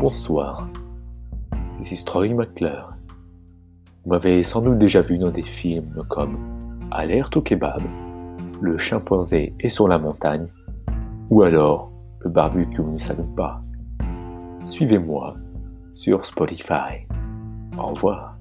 Bonsoir, this McClure. Vous m'avez sans doute déjà vu dans des films comme Alerte au kebab, Le chimpanzé est sur la montagne, ou alors Le barbecue ne s'allume pas. Suivez-moi sur Spotify. Au revoir.